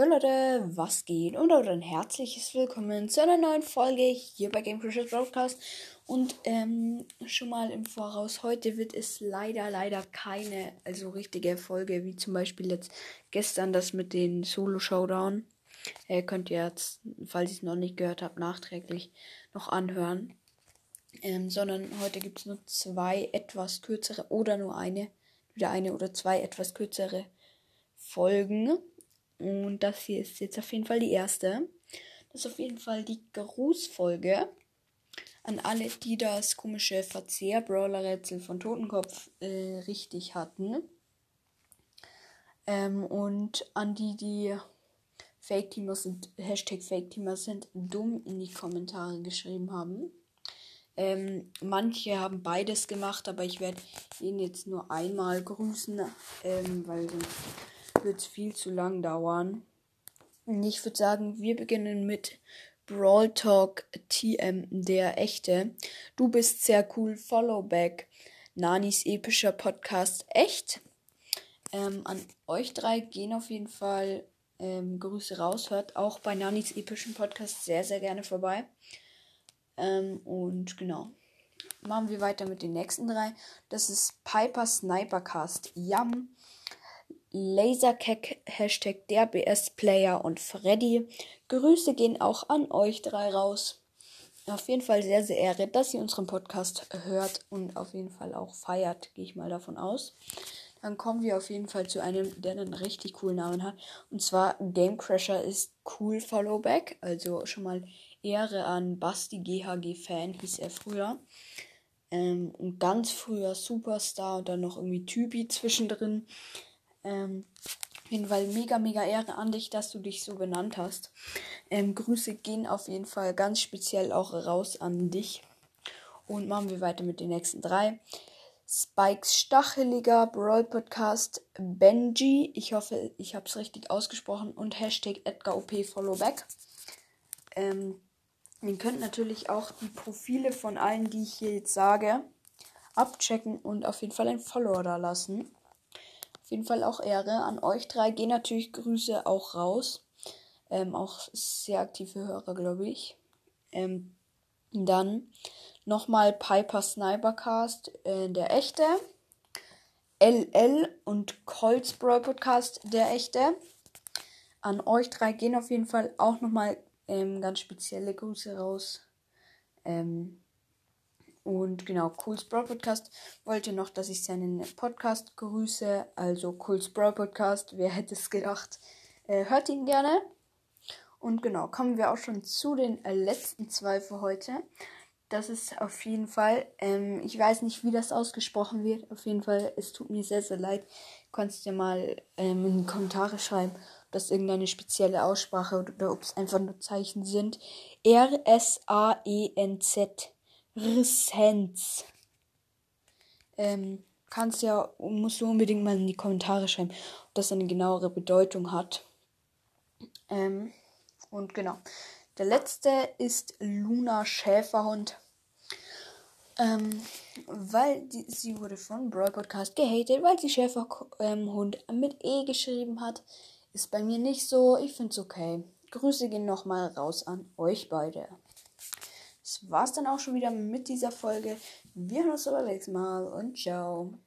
Jo Leute, was geht? Und ein herzliches Willkommen zu einer neuen Folge hier bei Game Crushers Broadcast. Und ähm, schon mal im Voraus, heute wird es leider, leider keine, also richtige Folge, wie zum Beispiel jetzt gestern das mit den Solo-Showdown. Äh, könnt ihr jetzt, falls ihr es noch nicht gehört habt, nachträglich noch anhören. Ähm, sondern heute gibt es nur zwei etwas kürzere oder nur eine, wieder eine oder zwei etwas kürzere Folgen. Und das hier ist jetzt auf jeden Fall die erste. Das ist auf jeden Fall die Grußfolge an alle, die das komische Verzehr-Brawler-Rätsel von Totenkopf äh, richtig hatten. Ähm, und an die, die Fake-Teamer sind, Hashtag Fake-Teamer sind, dumm in die Kommentare geschrieben haben. Ähm, manche haben beides gemacht, aber ich werde ihn jetzt nur einmal grüßen, ähm, weil sonst wird es viel zu lang dauern. Ich würde sagen, wir beginnen mit Brawl Talk TM, der echte. Du bist sehr cool, Followback. Nanis epischer Podcast, echt. Ähm, an euch drei gehen auf jeden Fall ähm, Grüße raus. Hört auch bei Nanis epischen Podcast sehr, sehr gerne vorbei. Ähm, und genau. Machen wir weiter mit den nächsten drei. Das ist Piper Snipercast. Yam. Lasercack, Hashtag der BS-Player und Freddy. Grüße gehen auch an euch drei raus. Auf jeden Fall sehr, sehr ehre, dass ihr unseren Podcast hört und auf jeden Fall auch feiert, gehe ich mal davon aus. Dann kommen wir auf jeden Fall zu einem, der einen richtig coolen Namen hat. Und zwar Game Crasher ist cool Followback. Also schon mal Ehre an Basti GHG Fan, hieß er früher. Ähm, und ganz früher Superstar und dann noch irgendwie Typi zwischendrin. Ähm, auf jeden Fall mega, mega Ehre an dich, dass du dich so benannt hast. Ähm, Grüße gehen auf jeden Fall ganz speziell auch raus an dich. Und machen wir weiter mit den nächsten drei. Spikes Stacheliger Brawl Podcast Benji. Ich hoffe, ich habe es richtig ausgesprochen. Und Hashtag EdgarOP Followback. Ähm, ihr könnt natürlich auch die Profile von allen, die ich hier jetzt sage, abchecken und auf jeden Fall ein Follower da lassen jeden Fall auch Ehre. An euch drei gehen natürlich Grüße auch raus. Ähm, auch sehr aktive Hörer, glaube ich. Ähm, dann nochmal Piper Snipercast, äh, der echte. LL und Colts Brawl Podcast, der echte. An euch drei gehen auf jeden Fall auch nochmal ähm, ganz spezielle Grüße raus. Ähm, und genau, Cools Brawl Podcast wollte noch, dass ich seinen Podcast grüße. Also Cools Brawl Podcast, wer hätte es gedacht? Äh, hört ihn gerne. Und genau, kommen wir auch schon zu den äh, letzten zwei für heute. Das ist auf jeden Fall, ähm, ich weiß nicht, wie das ausgesprochen wird. Auf jeden Fall, es tut mir sehr, sehr leid. Kannst du mal ähm, in die Kommentare schreiben, ob das irgendeine spezielle Aussprache oder, oder ob es einfach nur Zeichen sind. R-S-A-E-N-Z. Ressenz. Ähm, kannst ja, musst du unbedingt mal in die Kommentare schreiben, ob das eine genauere Bedeutung hat. Ähm, und genau. Der letzte ist Luna Schäferhund. Ähm, weil die, sie wurde von Brawl Podcast gehatet, weil sie Schäferhund ähm, mit E geschrieben hat. Ist bei mir nicht so. Ich find's okay. Grüße gehen nochmal raus an euch beide. Das war's dann auch schon wieder mit dieser Folge. Wir hören uns aber nächstes Mal und ciao.